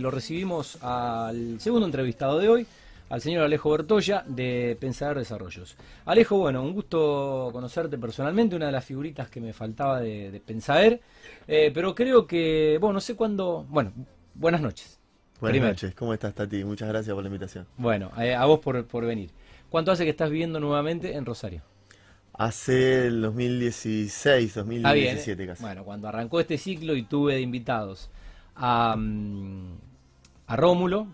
Lo recibimos al segundo entrevistado de hoy, al señor Alejo Bertoya de Pensador Desarrollos. Alejo, bueno, un gusto conocerte personalmente, una de las figuritas que me faltaba de, de Pensaer, eh, pero creo que, bueno, no sé cuándo, bueno, buenas noches. Buenas Primero. noches, ¿cómo estás Tati? Muchas gracias por la invitación. Bueno, eh, a vos por, por venir. ¿Cuánto hace que estás viviendo nuevamente en Rosario? Hace el 2016, Está bien, 2017 ¿eh? casi. Bueno, cuando arrancó este ciclo y tuve de invitados a, mm, a Rómulo,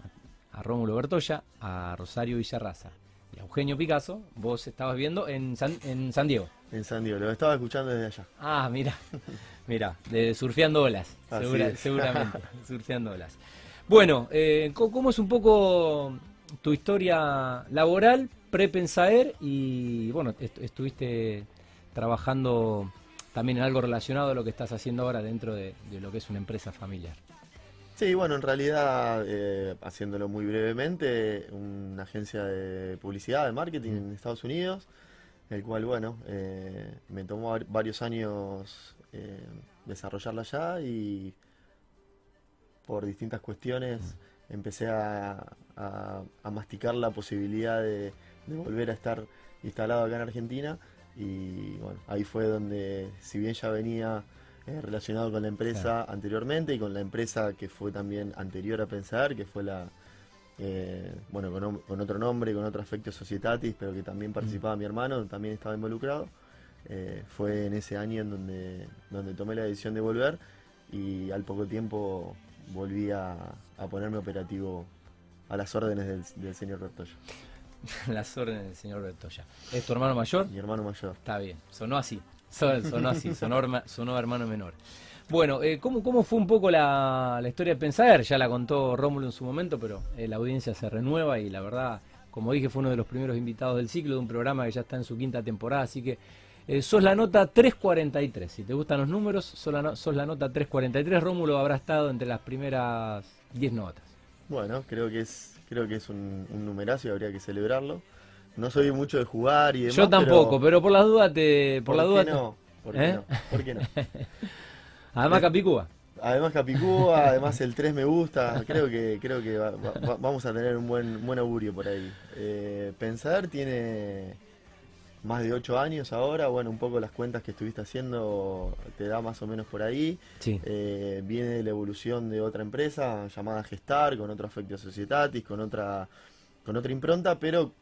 a Rómulo Bertoya, a Rosario Villarraza y a Eugenio Picasso, vos estabas viendo en San, en San Diego. En San Diego, lo estaba escuchando desde allá. Ah, mira, mira, de surfeando olas, segura- seguramente, surfeando olas. Bueno, eh, ¿cómo es un poco tu historia laboral, pre-pensaer y bueno, est- estuviste trabajando también en algo relacionado a lo que estás haciendo ahora dentro de, de lo que es una empresa familiar? Sí, bueno, en realidad, eh, haciéndolo muy brevemente, una agencia de publicidad, de marketing en Estados Unidos, el cual, bueno, eh, me tomó var- varios años eh, desarrollarla allá y por distintas cuestiones empecé a, a- a masticar la posibilidad de, de volver a estar instalado acá en Argentina y bueno, ahí fue donde, si bien ya venía eh, relacionado con la empresa anteriormente y con la empresa que fue también anterior a Pensar, que fue la, eh, bueno, con, otro nombre, con otro aspecto Societatis, pero que también participaba mi hermano, también estaba involucrado. Eh, fue en ese año en donde, donde tomé la decisión de volver y al poco tiempo volví a, a ponerme operativo a las órdenes del, del señor Bertoya, Las órdenes del señor Bertoya. ¿Es tu hermano mayor? mi hermano mayor. Está bien, sonó así, son- sonó así, sonó, sonó hermano menor. Bueno, eh, ¿cómo, ¿cómo fue un poco la, la historia de Pensaer? Ya la contó Rómulo en su momento, pero eh, la audiencia se renueva y la verdad, como dije, fue uno de los primeros invitados del ciclo de un programa que ya está en su quinta temporada, así que eh, sos la nota 343. Si te gustan los números, sos la, no- sos la nota 343. Rómulo habrá estado entre las primeras 10 notas. Bueno, creo que es, creo que es un, un numerazo y habría que celebrarlo. No soy mucho de jugar y demás. Yo tampoco, pero, por las dudas te... Por, ¿por la qué duda te- no? ¿Por qué ¿Eh? no? ¿Por qué no? Además, Capicúa. Además Capicúa, además el 3 me gusta, creo que creo que va- va- va- vamos a tener un buen buen augurio por ahí. Eh, Pensar tiene más de 8 años ahora, bueno, un poco las cuentas que estuviste haciendo te da más o menos por ahí. Sí. Eh, viene de la evolución de otra empresa llamada Gestar, con otro afecto Societatis, con otra, con otra impronta, pero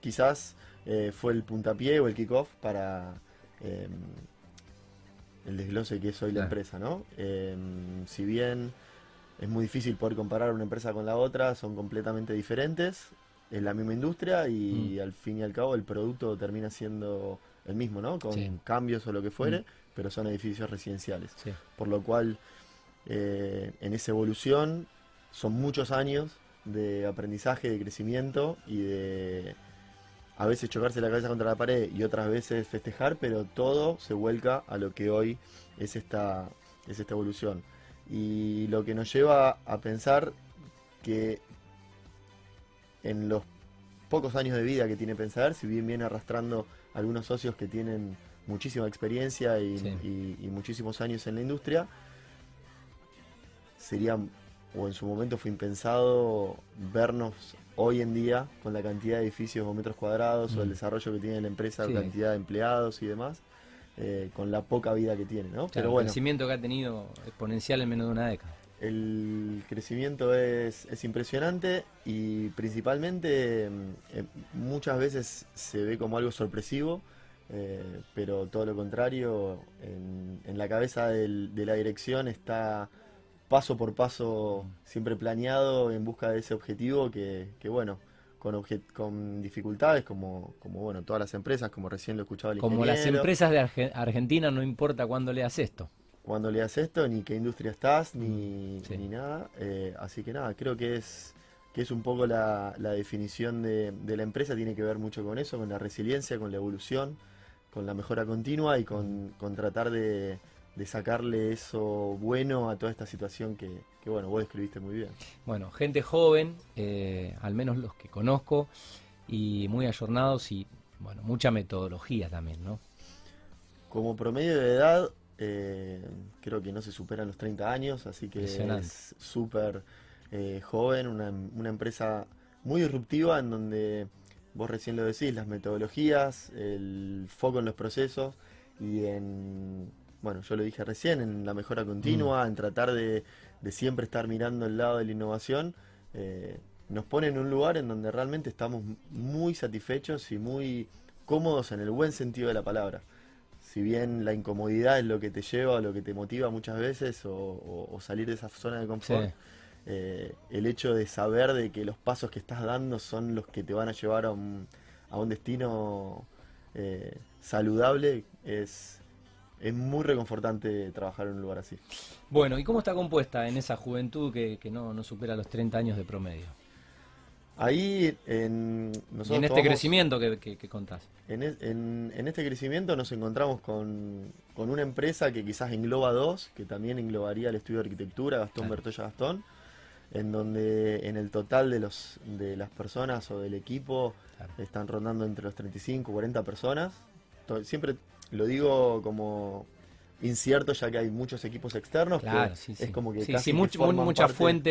quizás eh, fue el puntapié o el kickoff para eh, el desglose que es hoy la empresa, ¿no? Eh, si bien es muy difícil poder comparar una empresa con la otra, son completamente diferentes, es la misma industria y Mm. al fin y al cabo el producto termina siendo el mismo, ¿no? Con Sí. cambios o lo que fuere, Mm. pero son edificios residenciales Sí. por lo cual eh, en esa evolución son muchos años de aprendizaje, de crecimiento y de a veces chocarse la cabeza contra la pared y otras veces festejar, pero todo se vuelca a lo que hoy es esta, es esta evolución. Y lo que nos lleva a pensar que en los pocos años de vida que tiene Pensar, si bien viene arrastrando algunos socios que tienen muchísima experiencia y, Sí. y- y muchísimos años en la industria, sería, o en su momento fue impensado vernos hoy en día con la cantidad de edificios o metros cuadrados o el Mm. desarrollo que tiene la empresa, Sí. cantidad de empleados y demás, eh, con la poca vida que tiene, ¿no? Claro, Pero el bueno, crecimiento que ha tenido exponencial en menos de una década. el crecimiento es, es impresionante y principalmente mm, eh, muchas veces se ve como algo sorpresivo, eh, pero todo lo contrario, en, en la cabeza del- de la dirección está paso por paso siempre planeado en busca de ese objetivo que, que, bueno, con, obje- con dificultades como, como bueno, todas las empresas, como recién lo escuchaba el Como las empresas de Arge- Argentina, no importa cuándo leas esto. cuando leas esto, ni qué industria estás, ni, Mm, sí. ni nada. Eh, así que nada, creo que es, que es un poco la, la definición de, de la empresa, tiene que ver mucho con eso, con la resiliencia, con la evolución, con la mejora continua y con, con tratar de, de sacarle eso bueno a toda esta situación que, que, bueno, vos describiste muy bien. Bueno, gente joven, eh, al menos los que conozco, y muy ayornados y, bueno, mucha metodología también, ¿no? Como promedio de edad, eh, creo que no se superan los 30 años, así que es súper eh, joven, una, una empresa muy disruptiva en donde vos recién lo decís, las metodologías, el foco en los procesos y en, bueno, yo lo dije recién, en la mejora continua, en tratar de, de siempre estar mirando el lado de la innovación, eh, nos pone en un lugar en donde realmente estamos muy satisfechos y muy cómodos en el buen sentido de la palabra. Si bien la incomodidad es lo que te lleva o lo que te motiva muchas veces o, o- o salir de esa zona de confort, Sí. eh, el hecho de saber de que los pasos que estás dando son los que te van a llevar a un, a un destino eh, saludable es, es muy reconfortante trabajar en un lugar así. Bueno, ¿y cómo está compuesta en esa juventud que, que no, no supera los 30 años de promedio? Ahí en, y nosotros en este tomamos- crecimiento que, que- que contás. En, es- en- en este crecimiento nos encontramos con, con una empresa que quizás engloba dos, que también englobaría el estudio de arquitectura, Gastón Claro. Bertoya Gastón, en donde en el total de, los, de las personas o del equipo Claro. están rondando entre los 35 40 personas. Siempre lo digo como incierto ya que hay muchos equipos externos, que Claro, sí, es sí. como que Sí, casi que mucha parte- fuente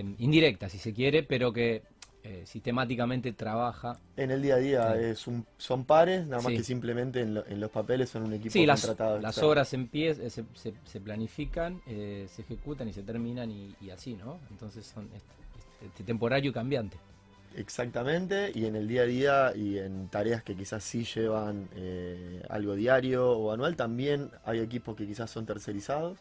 eh, indirecta, si se quiere, pero que eh, sistemáticamente trabaja. En el día a día es un, son pares, nada más que simplemente en, lo- en los papeles son un equipo Sí, las, contratado las externo. obras empiezan, se, se- se planifican, eh, se ejecutan y se terminan y, y así, ¿no? Entonces son este, este temporario y cambiante. Exactamente, y en el día a día y en tareas que quizás sí llevan eh, algo diario o anual, también hay equipos que quizás son tercerizados,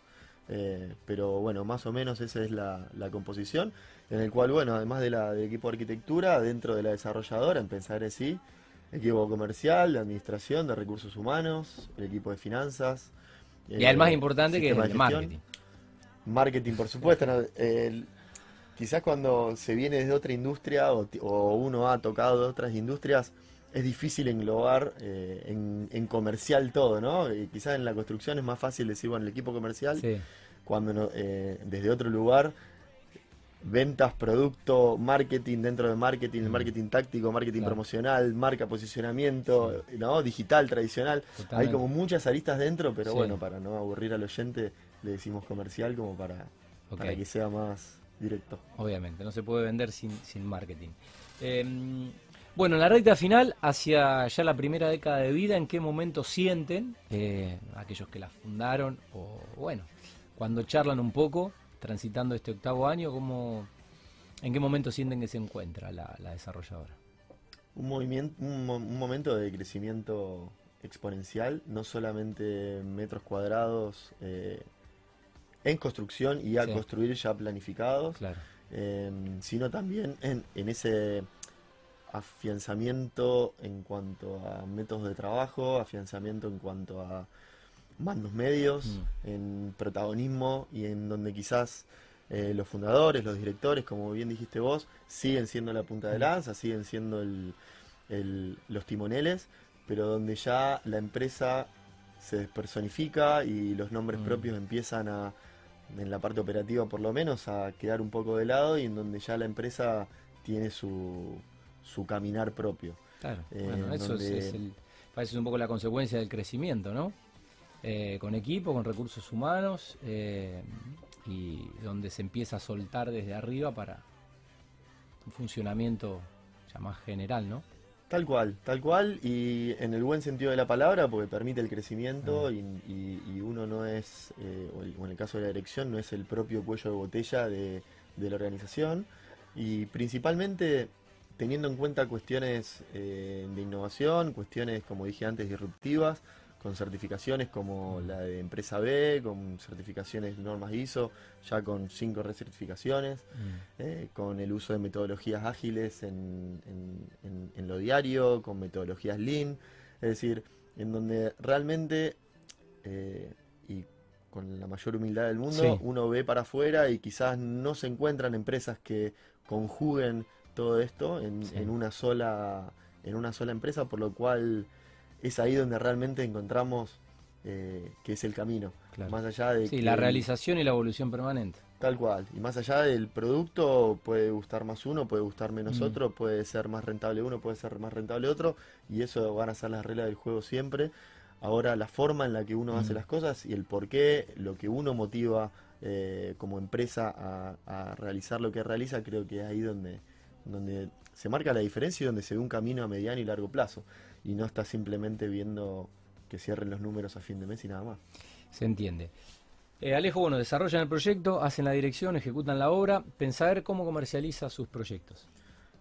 eh, pero bueno, más o menos esa es la, la composición, en el cual, bueno, además de la, del equipo de arquitectura, dentro de la desarrolladora, en pensar sí, equipo comercial, de administración, de recursos humanos, el equipo de finanzas. y el más eh, importante que es el marketing. Marketing, por supuesto. ¿no? El- quizás cuando se viene desde otra industria o, uno ha tocado de otras industrias, es difícil englobar eh, en, en comercial todo, ¿no? Y quizás en la construcción es más fácil decir, bueno, el equipo comercial, Sí, cuando eh, desde otro lugar, ventas, producto, marketing dentro de marketing, el Mm. marketing táctico, marketing Claro. promocional, marca posicionamiento, ¿no? Digital, tradicional. Hay como muchas aristas dentro, pero Sí. bueno, para no aburrir al oyente, le decimos comercial como para que sea más directo. Obviamente, no se puede vender sin, sin marketing. Eh, bueno, en la recta final, hacia ya la primera década de vida, ¿en qué momento sienten eh, aquellos que la fundaron? O bueno, cuando charlan un poco, transitando este octavo año, ¿cómo, ¿en qué momento sienten que se encuentra la, la desarrolladora? Un, movimiento, un, mo- un momento de crecimiento exponencial, no solamente metros cuadrados eh, en construcción y a Sí. construir ya planificados, Claro. eh, sino también en, en ese afianzamiento en cuanto a métodos de trabajo, afianzamiento en cuanto a mandos medios, Mm. en protagonismo y en donde quizás eh, los fundadores, los directores, como bien dijiste vos, siguen siendo la punta de Mm. lanza, siguen siendo el- el- los timoneles, pero donde ya la empresa se despersonifica y los nombres Mm. propios empiezan a, en la parte operativa por lo menos, a quedar un poco de lado y en donde ya la empresa tiene su, su caminar propio. Claro, Eh, bueno, eso es, el- parece un poco la consecuencia del crecimiento, ¿no? Eh, con equipo, con recursos humanos eh, y donde se empieza a soltar desde arriba para un funcionamiento ya más general, ¿no? Tal cual, tal cual, y en el buen sentido de la palabra, porque permite el crecimiento Ah. y, y- y uno no es, eh, o el- o en el caso de la dirección, no es el propio cuello de botella de, de la organización, y principalmente teniendo en cuenta cuestiones eh, de innovación, cuestiones, como dije antes, disruptivas, con certificaciones como la de Empresa B, con certificaciones normas ISO, ya con cinco recertificaciones eh, con el uso de metodologías ágiles en, en- en- en lo diario, con metodologías lean, es decir, en donde realmente, eh, y con la mayor humildad del mundo, Sí. uno ve para afuera y quizás no se encuentran empresas que conjuguen todo esto en, Sí. en una sola en una sola empresa, por lo cual es ahí donde realmente encontramos eh, que es el camino. Claro. Más allá de Sí, que la realización y la evolución permanente. Tal cual. Y más allá del producto, puede gustar más uno, puede gustar menos Mm. otro, puede ser más rentable uno, puede ser más rentable otro, y eso van a ser las reglas del juego siempre. Ahora, la forma en la que uno hace las cosas y el por qué, lo que uno motiva eh, como empresa a, realizar lo que realiza, creo que es ahí donde, donde se marca la diferencia y donde se ve un camino a mediano y largo plazo. Y no está simplemente viendo que cierren los números a fin de mes y nada más. Se entiende. Eh, Alejo, bueno, desarrollan el proyecto, hacen la dirección, ejecutan la obra. Pensar cómo comercializa sus proyectos.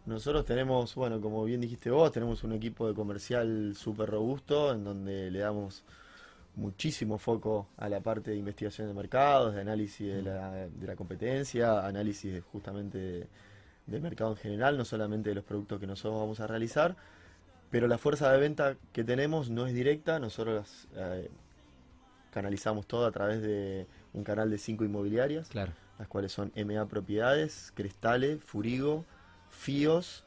Nosotros tenemos, bueno, como bien dijiste vos, tenemos un equipo de comercial súper robusto en donde le damos muchísimo foco a la parte de investigación de mercados, de análisis de la, de la competencia, análisis justamente del mercado en general, no solamente de los productos que nosotros vamos a realizar, pero la fuerza de venta que tenemos no es directa, nosotros eh, canalizamos todo a través de un canal de cinco inmobiliarias, las cuales son MA Propiedades, Cristale, Furigo, FIOS,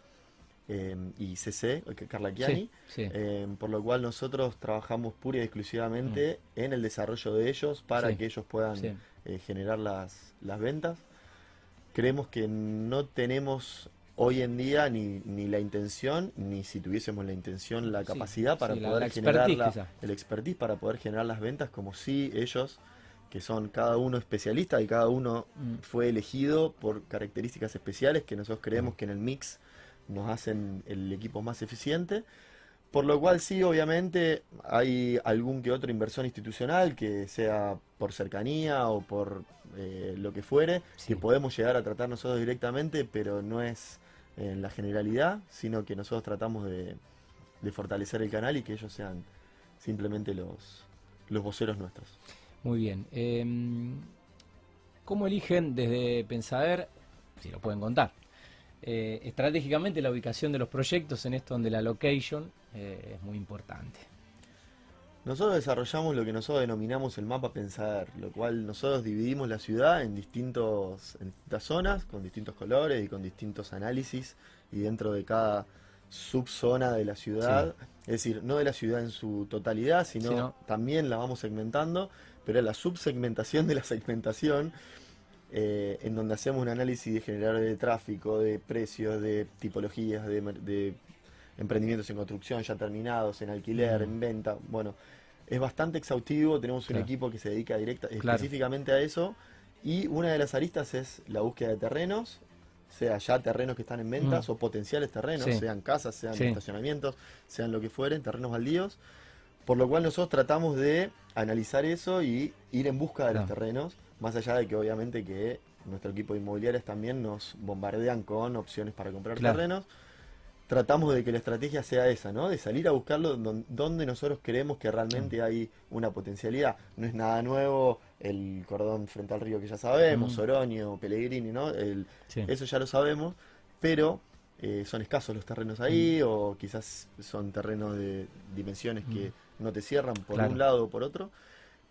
Em, y CC, Carla Chiani, em, por lo cual nosotros trabajamos pura y exclusivamente mm. en el desarrollo de ellos para que ellos puedan eh, generar las, las ventas. Creemos que no tenemos hoy en día ni, ni la intención, ni si tuviésemos la intención, la capacidad para poder generar el expertise para poder generar las ventas como si ellos que son cada uno especialista y cada uno mm. fue elegido por características especiales que nosotros creemos que en el mix nos hacen el equipo más eficiente. Por lo cual sí, obviamente hay algún que otro inversión institucional, que sea por cercanía o por eh, lo que fuere, que podemos llegar a tratar nosotros directamente, pero no es en la generalidad, sino que nosotros tratamos de, fortalecer el canal y que ellos sean simplemente los, los voceros nuestros. Muy bien. Em, ¿Cómo eligen desde Pensader, si lo pueden contar, eh, estratégicamente la ubicación de los proyectos en esto donde la location eh, es muy importante. Nosotros desarrollamos lo que nosotros denominamos el mapa pensar, lo cual nosotros dividimos la ciudad en, distintos, en distintas zonas, con distintos colores y con distintos análisis, y dentro de cada subzona de la ciudad, es decir, no de la ciudad en su totalidad, sino, también la vamos segmentando, pero la subsegmentación de la segmentación eh, en donde hacemos un análisis de generadores de tráfico, de precios, de tipologías, de, emprendimientos en construcción ya terminados, en alquiler, en venta. Bueno, es bastante exhaustivo, tenemos un equipo que se dedica directa, específicamente a eso. Y una de las aristas es la búsqueda de terrenos, sea ya terrenos que están en ventas mm. o potenciales terrenos, sean casas, sean estacionamientos, sean lo que fueren, terrenos baldíos. Por lo cual nosotros tratamos de analizar eso y ir en busca de los terrenos más allá de que obviamente que nuestro equipo de inmobiliarias también nos bombardean con opciones para comprar terrenos, tratamos de que la estrategia sea esa, ¿no? De salir a buscarlo donde nosotros creemos que realmente hay una potencialidad. No es nada nuevo el cordón frente al río que ya sabemos, Oroño, Pellegrini, ¿no? Eso ya lo sabemos, pero eh, son escasos los terrenos ahí o quizás son terrenos de dimensiones que no te cierran por un lado o por otro.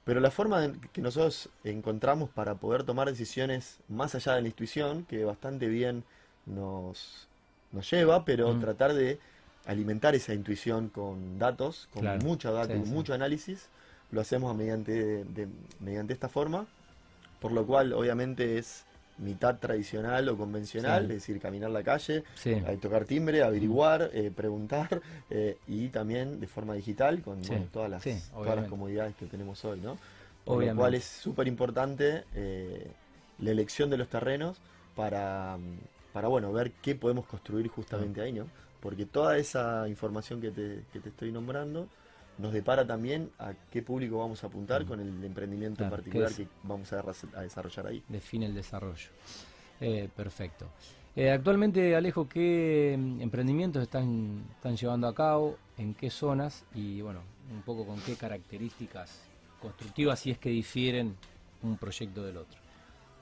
Pero la forma que nosotros encontramos para poder tomar decisiones más allá de la intuición, que bastante bien nos, nos lleva, pero mm. tratar de alimentar esa intuición con datos, con mucho dato y mucho análisis, lo hacemos mediante, mediante esta forma, por lo cual obviamente es mitad tradicional o convencional, es decir, caminar la calle, tocar timbre, averiguar, eh, preguntar eh, y también de forma digital con todas, las, todas las comodidades que tenemos hoy, ¿no? Por lo cual es súper importante eh, la elección de los terrenos para, para, bueno, ver qué podemos construir justamente ahí, ¿no? Porque toda esa información que te, que te estoy nombrando nos depara también a qué público vamos a apuntar con el emprendimiento en particular que vamos a, desarrollar ahí. Define el desarrollo. Eh, perfecto. Eh, actualmente, Alejo, ¿qué mm, emprendimientos están, están llevando a cabo? ¿En qué zonas? Y bueno, un poco con qué características constructivas, si es que difieren un proyecto del otro.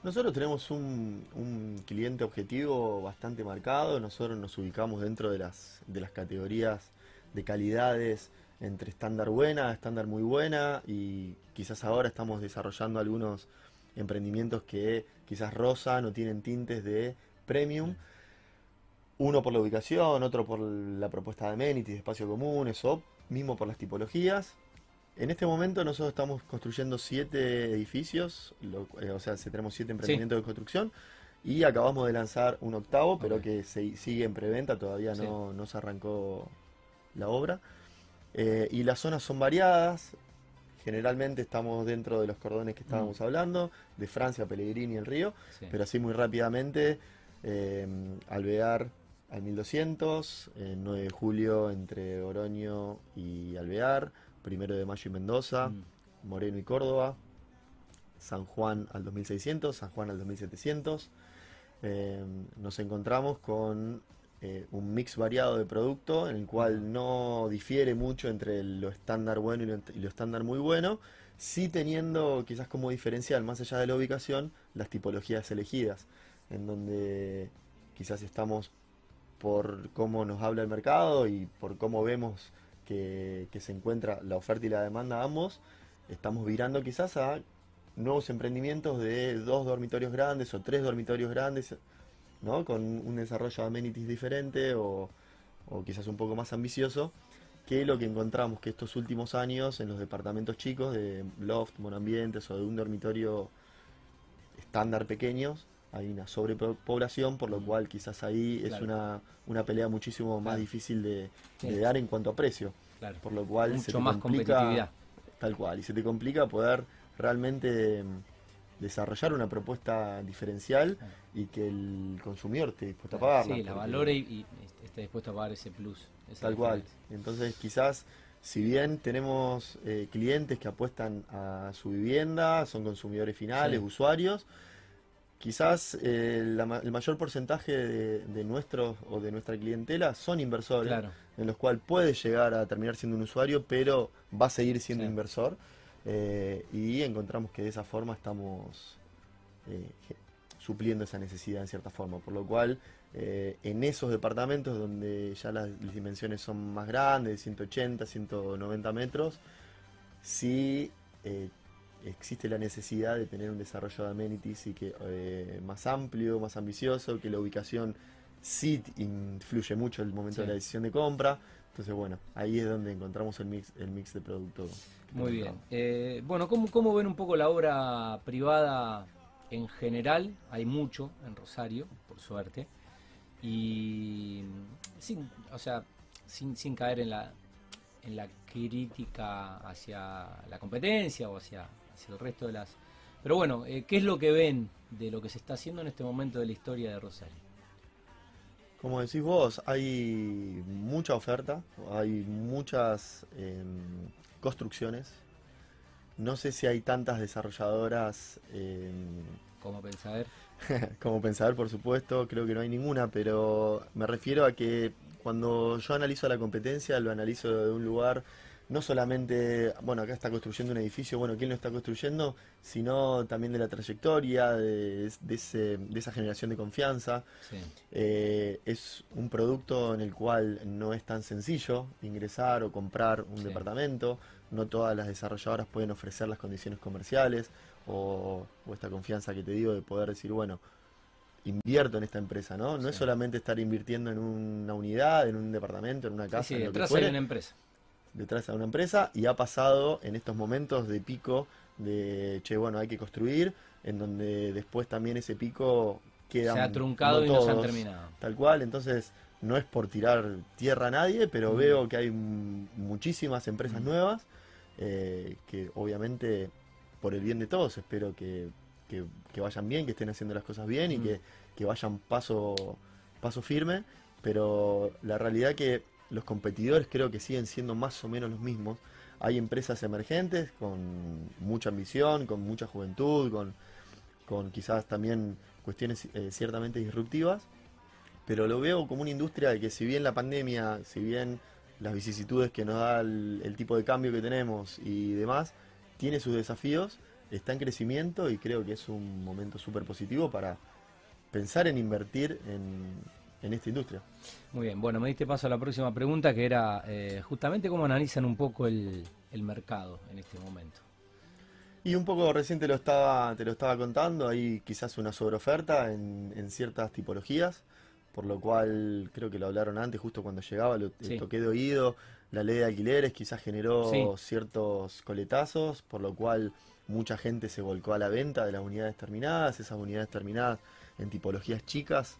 Nosotros tenemos un, cliente objetivo bastante marcado, nosotros nos ubicamos dentro de las, categorías de calidades, entre estándar buena, estándar muy buena y quizás ahora estamos desarrollando algunos emprendimientos que quizás rozan o tienen tintes de premium. Uno por la ubicación, otro por la propuesta de amenities, espacio común, eso mismo por las tipologías. En este momento nosotros estamos construyendo siete edificios, eh, o sea, tenemos siete emprendimientos de construcción y acabamos de lanzar un octavo, pero que se, sigue en preventa, todavía no, no se arrancó la obra. Eh, y las zonas son variadas, generalmente estamos dentro de los cordones que estábamos hablando, de Francia, Pellegrini y el Río, Sí. pero así muy rápidamente, eh, Alvear al 1200, eh, 9 de julio entre Oroño y Alvear, primero de mayo y Mendoza, Mm. Moreno y Córdoba, San Juan al 2600, San Juan al 2700. Eh, nos encontramos con eh, un mix variado de producto en el cual no difiere mucho entre lo estándar bueno y lo, y lo estándar muy bueno, sí teniendo quizás como diferencial, más allá de la ubicación, las tipologías elegidas, en donde quizás estamos por cómo nos habla el mercado y por cómo vemos que, se encuentra la oferta y la demanda ambos, estamos virando quizás a nuevos emprendimientos de dos dormitorios grandes o tres dormitorios grandes, ¿no? Con un desarrollo de amenities diferente o, o quizás un poco más ambicioso que lo que encontramos que estos últimos años en los departamentos chicos de loft, monambientes o de un dormitorio estándar pequeños, hay una sobrepoblación, por lo cual quizás ahí es una, una pelea muchísimo más Claro. difícil de, Sí. de dar en cuanto a precio. Claro. Por lo cual se Mucho te más complica, competitividad. Tal cual, y se te complica poder realmente mm, desarrollar una propuesta diferencial y que el consumidor esté dispuesto a pagarla. Sí, la valore y, y esté dispuesto a pagar ese plus. Tal cual. Entonces quizás, si bien tenemos eh, clientes que apuestan a su vivienda, son consumidores finales, Sí. usuarios, quizás eh, la el mayor porcentaje de, de nuestros o de nuestra clientela son inversores, Claro. en los cuales puede llegar a terminar siendo un usuario, pero va a seguir siendo Sí. inversor. eh, y encontramos que de esa forma estamos eh, supliendo esa necesidad en cierta forma. Por lo cual, en esos departamentos donde ya las, las dimensiones son más grandes, de 180, 190 metros, sí eh, existe la necesidad de tener un desarrollo de amenities y que eh, más amplio, más ambicioso, que la ubicación sí influye mucho el momento Sí. de la decisión de compra. Entonces, bueno, ahí es donde encontramos el mix, el mix de producto. Muy bien. Eh, bueno, ¿cómo, ¿cómo ven un poco la obra privada en general? Hay mucho en Rosario, por suerte. Y sin, o sea, sin, sin caer en la, en la crítica hacia la competencia o hacia, hacia el resto de las... Pero bueno, eh, ¿qué es lo que ven de lo que se está haciendo en este momento de la historia de Rosario? Como decís vos, hay mucha oferta, hay muchas em, construcciones. No sé si hay tantas desarrolladoras em, ¿Cómo pensar? como pensar, por supuesto, creo que no hay ninguna, pero me refiero a que cuando yo analizo la competencia, lo analizo de un lugar, no solamente, bueno, acá está construyendo un edificio, bueno, ¿quién lo está construyendo? Sino también de la trayectoria, de, de ese- de esa generación de confianza. Sí. Eh, es un producto en el cual no es tan sencillo ingresar o comprar un Sí. departamento. No todas las desarrolladoras pueden ofrecer las condiciones comerciales o, o esta confianza que te digo de poder decir, bueno, invierto en esta empresa, ¿no? No es Sí. solamente estar invirtiendo en una unidad, en un departamento, en una Sí, casa, sí, en lo que detrás fuere hay una empresa. Detrás de una empresa y ha pasado en estos momentos de pico de, che, bueno, hay que construir, en donde después también ese pico queda... Se ha truncado y no se han terminado. Tal cual, entonces no es por tirar tierra a nadie, pero Mm. veo que hay muchísimas empresas Mm. nuevas eh, que obviamente por el bien de todos espero que, que- que vayan bien, que estén haciendo las cosas bien y Mm. que, que vayan paso, paso firme, pero la realidad que los competidores creo que siguen siendo más o menos los mismos. Hay empresas emergentes con mucha ambición, con mucha juventud, con, con quizás también cuestiones eh, ciertamente disruptivas, pero lo veo como una industria que si bien la pandemia, si bien las vicisitudes que nos da el, el tipo de cambio que tenemos y demás, tiene sus desafíos, está en crecimiento y creo que es un momento súper positivo para pensar en invertir en, en esta industria. Muy bien, bueno, me diste paso a la próxima pregunta que era eh, justamente cómo analizan un poco el, el mercado en este momento. Y un poco recién te lo estaba, te lo estaba contando, hay quizás una sobreoferta en, en ciertas tipologías, por lo cual creo que lo hablaron antes, justo cuando llegaba, lo Sí. toqué de oído, la ley de alquileres quizás generó Sí. ciertos coletazos, por lo cual mucha gente se volcó a la venta de las unidades terminadas, esas unidades terminadas en tipologías chicas,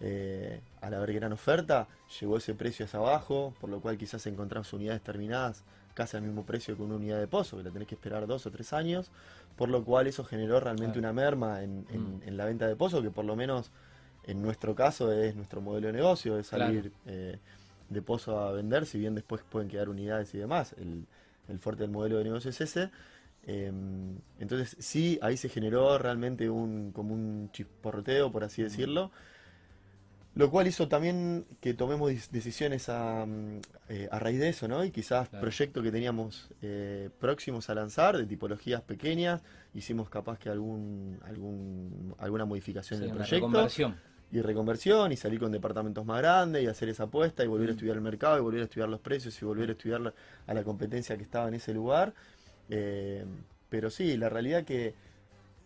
eh, al haber gran oferta, llegó ese precio hacia abajo, por lo cual quizás encontramos unidades terminadas casi al mismo precio que una unidad de pozo, que la tenés que esperar dos o tres años, por lo cual eso generó realmente una merma en, Mm. en la venta de pozo, que por lo menos en nuestro caso es nuestro modelo de negocio, es salir Claro. eh, de pozo a vender, si bien después pueden quedar unidades y demás, el, el fuerte del modelo de negocio es ese. Eh, entonces sí, ahí se generó realmente un como un chisporroteo, por Mm. así decirlo, lo cual hizo también que tomemos decisiones a, mm, eh, a raíz de eso, ¿no? Y quizás Claro. proyectos que teníamos eh, próximos a lanzar, de tipologías pequeñas, hicimos capaz que algún, algún alguna modificación Sí, en el una proyecto reconversión. y reconversión y salir con departamentos más grandes y hacer esa apuesta y volver a Mm. estudiar el mercado y volver a estudiar los precios y volver a estudiar la- a la competencia que estaba en ese lugar. Eh, pero sí, la realidad que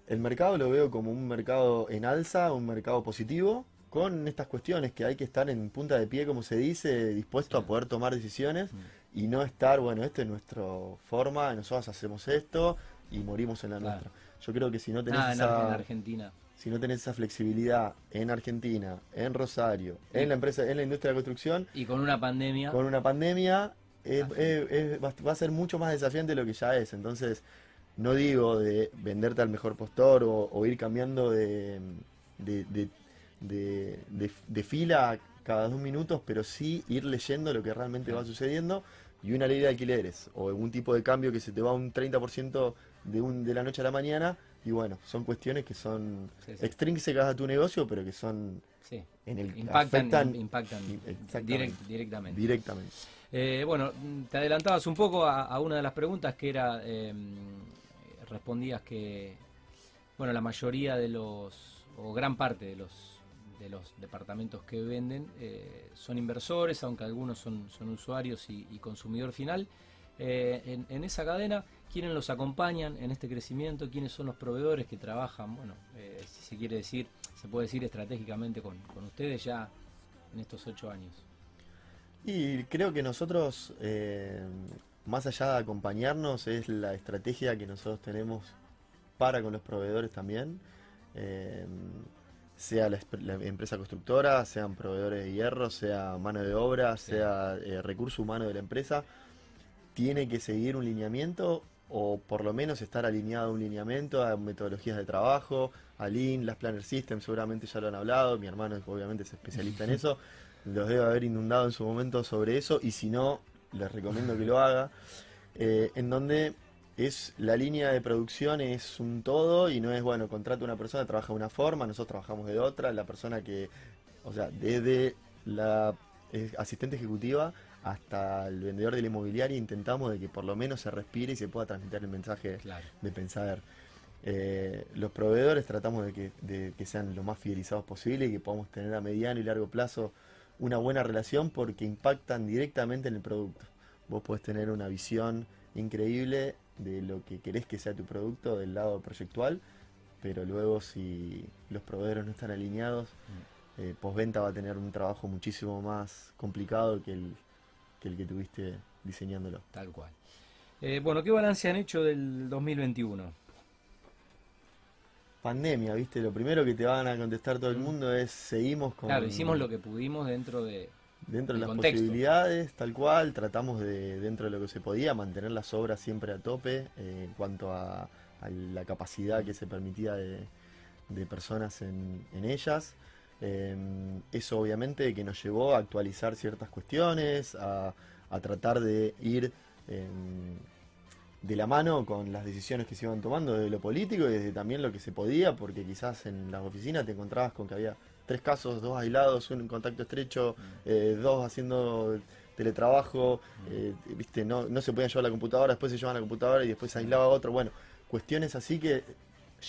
el mercado lo veo como un mercado en alza, un mercado positivo, con estas cuestiones que hay que estar en punta de pie, como se dice, dispuesto Sí. a poder tomar decisiones Mm. y no estar, bueno, esta es nuestra forma, nosotros hacemos esto y morimos en la Claro. nuestra. Yo creo que si no tenés Ah, en, esa Ar- en Argentina. si no tenés esa flexibilidad en Argentina, en Rosario, en la empresa, en la industria de la construcción, Y con una pandemia. con una pandemia, es- sí. es- es- va va a ser mucho más desafiante de lo que ya es. Entonces, no digo de venderte al mejor postor o, o ir cambiando de, de, de- de- de- de fila cada dos minutos, pero sí ir leyendo lo que realmente va sucediendo y una ley de alquileres o algún tipo de cambio que se te va un 30% de, un, de la noche a la mañana. Y bueno, son cuestiones que son Sí, sí. extrínsecas a tu negocio, pero que son Sí. en el Impactan, afectan impactan direct- directamente. directamente. Eh, bueno, te adelantabas un poco a, a una de las preguntas que era, eh, respondías que, bueno, la mayoría de los, o gran parte de los, de los departamentos que venden eh, son inversores, aunque algunos son, son usuarios y, consumidor final. Eh, en, esa cadena, ¿quiénes los acompañan en este crecimiento? ¿Quiénes son los proveedores que trabajan, bueno, eh, si se quiere decir, se puede decir estratégicamente con, con ustedes ya en estos ocho años? Y creo que nosotros, más allá de acompañarnos, es la estrategia que nosotros tenemos para con los proveedores también. Sea la, empresa constructora, sean proveedores de hierro, sea mano de obra, sea eh, recurso humano de la empresa, tiene que seguir un lineamiento o por lo menos estar alineado a un lineamiento, a metodologías de trabajo, a Lean, las Planner Systems, seguramente ya lo han hablado, mi hermano obviamente es especialista en eso, los debe haber inundado en su momento sobre eso y si no, les recomiendo que lo haga, eh, en donde es la línea de producción es un todo y no es, bueno, contrata una persona, trabaja de una forma, nosotros trabajamos de otra, la persona que, o sea, desde la eh, asistente ejecutiva hasta el vendedor de la inmobiliaria intentamos de que por lo menos se respire y se pueda transmitir el mensaje Claro. de pensar. Eh, los proveedores tratamos de que, de que sean lo más fidelizados posible y que podamos tener a mediano y largo plazo una buena relación porque impactan directamente en el producto. Vos podés tener una visión increíble de lo que querés que sea tu producto del lado proyectual, pero luego si los proveedores no están alineados, eh, postventa va a tener un trabajo muchísimo más complicado que el que, el que tuviste diseñándolo. Tal cual. Eh, bueno, ¿qué balance han hecho del 2021? Pandemia, ¿viste? Lo primero que te van a contestar todo el Mm. mundo es seguimos con... Claro, hicimos lo que pudimos dentro de... Dentro de las contexto. posibilidades, tal cual, tratamos de, dentro de lo que se podía, mantener las obras siempre a tope eh, en cuanto a, a la capacidad que se permitía de, de personas en, en ellas. Eh, eso obviamente que nos llevó a actualizar ciertas cuestiones, a, a tratar de ir eh, de la mano con las decisiones que se iban tomando desde lo político y desde también lo que se podía, porque quizás en las oficinas te encontrabas con que había tres casos, dos aislados, uno en contacto estrecho, eh, dos haciendo teletrabajo, eh, viste, no, no se podían llevar la computadora, después se llevaban la computadora y después se aislaba otro. Bueno, cuestiones así que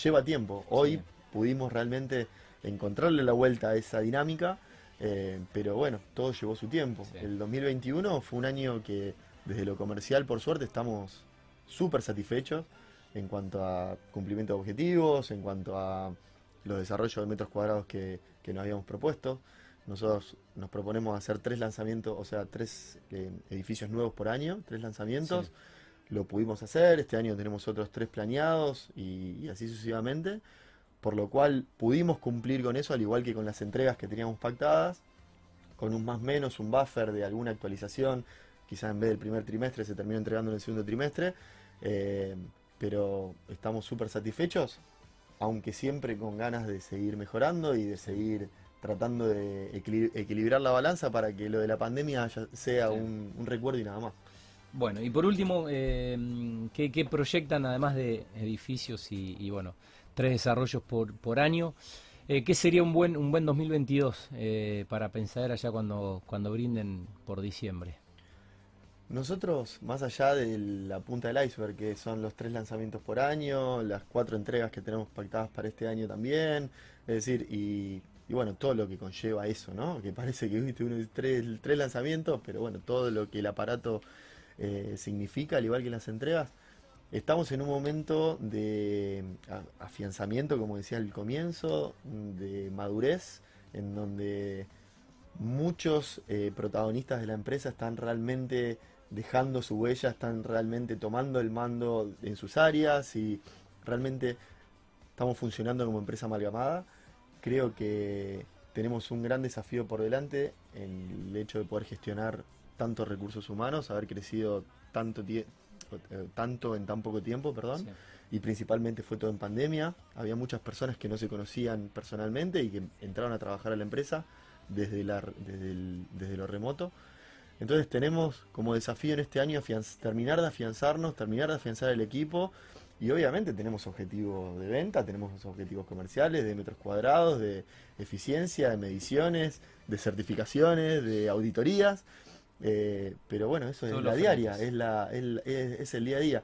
lleva tiempo. Hoy Sí. pudimos realmente encontrarle la vuelta a esa dinámica, eh, pero bueno, todo llevó su tiempo. Sí. El 2021 fue un año que desde lo comercial, por suerte, estamos súper satisfechos en cuanto a cumplimiento de objetivos, en cuanto a los desarrollos de metros cuadrados que, que nos habíamos propuesto. Nosotros nos proponemos hacer tres lanzamientos, o sea, tres eh, edificios nuevos por año, tres lanzamientos. Sí. Lo pudimos hacer, este año tenemos otros tres planeados y, y así sucesivamente. Por lo cual pudimos cumplir con eso, al igual que con las entregas que teníamos pactadas, con un más menos, un buffer de alguna actualización quizás en vez del primer trimestre se terminó entregando en el segundo trimestre, eh, pero estamos súper satisfechos, aunque siempre con ganas de seguir mejorando y de seguir tratando de equilibrar la balanza para que lo de la pandemia sea un, recuerdo y nada más. Bueno, y por último, eh, ¿qué, proyectan además de edificios y, bueno, tres desarrollos por, por año? Eh, ¿Qué sería un buen, un buen 2022 eh, para pensar allá cuando, cuando brinden por diciembre? Nosotros, más allá de la punta del iceberg, que son los tres lanzamientos por año, las cuatro entregas que tenemos pactadas para este año también, es decir, y bueno, todo lo que conlleva eso, ¿no? Que parece que viste uno tres, tres lanzamientos, pero bueno, todo lo que el aparato eh, significa, al igual que las entregas. Estamos en un momento de afianzamiento, como decía al comienzo, de madurez, en donde muchos eh, protagonistas de la empresa están realmente dejando su huella, están realmente tomando el mando en sus áreas y realmente estamos funcionando como empresa amalgamada. Creo que tenemos un gran desafío por delante en el hecho de poder gestionar tantos recursos humanos, haber crecido tanto, eh, tanto en tan poco tiempo, perdón, y principalmente fue todo en pandemia. Había muchas personas que no se conocían personalmente y que entraron a trabajar a la empresa desde, la, desde, lo remoto. Entonces tenemos como desafío en este año terminar de afianzarnos, terminar de afianzar el equipo y obviamente tenemos objetivos de venta, tenemos objetivos comerciales, de metros cuadrados, de eficiencia, de mediciones, de certificaciones, de auditorías. Eh, pero bueno, eso es la diaria, es, la, es, el día a día.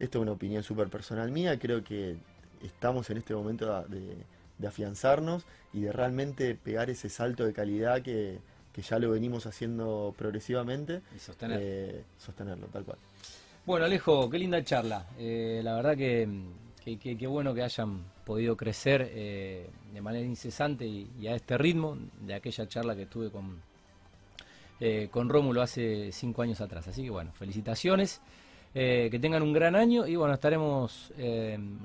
Esto es una opinión súper personal mía, creo que estamos en este momento de, afianzarnos y de realmente pegar ese salto de calidad que, ya lo venimos haciendo progresivamente. Y eh, sostenerlo, tal cual. Bueno, Alejo, qué linda charla. Eh, la verdad que qué bueno que hayan podido crecer eh, de manera incesante y, a este ritmo de aquella charla que tuve con, eh, con Rómulo hace cinco años atrás. Así que bueno, felicitaciones, que tengan un gran año y bueno, estaremos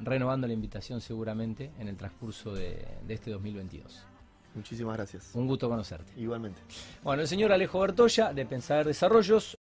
renovando la invitación seguramente en el transcurso de, de este 2022. Muchísimas gracias. Un gusto conocerte. Igualmente. Bueno, el señor Alejo Bertoya, de Pensar Desarrollos.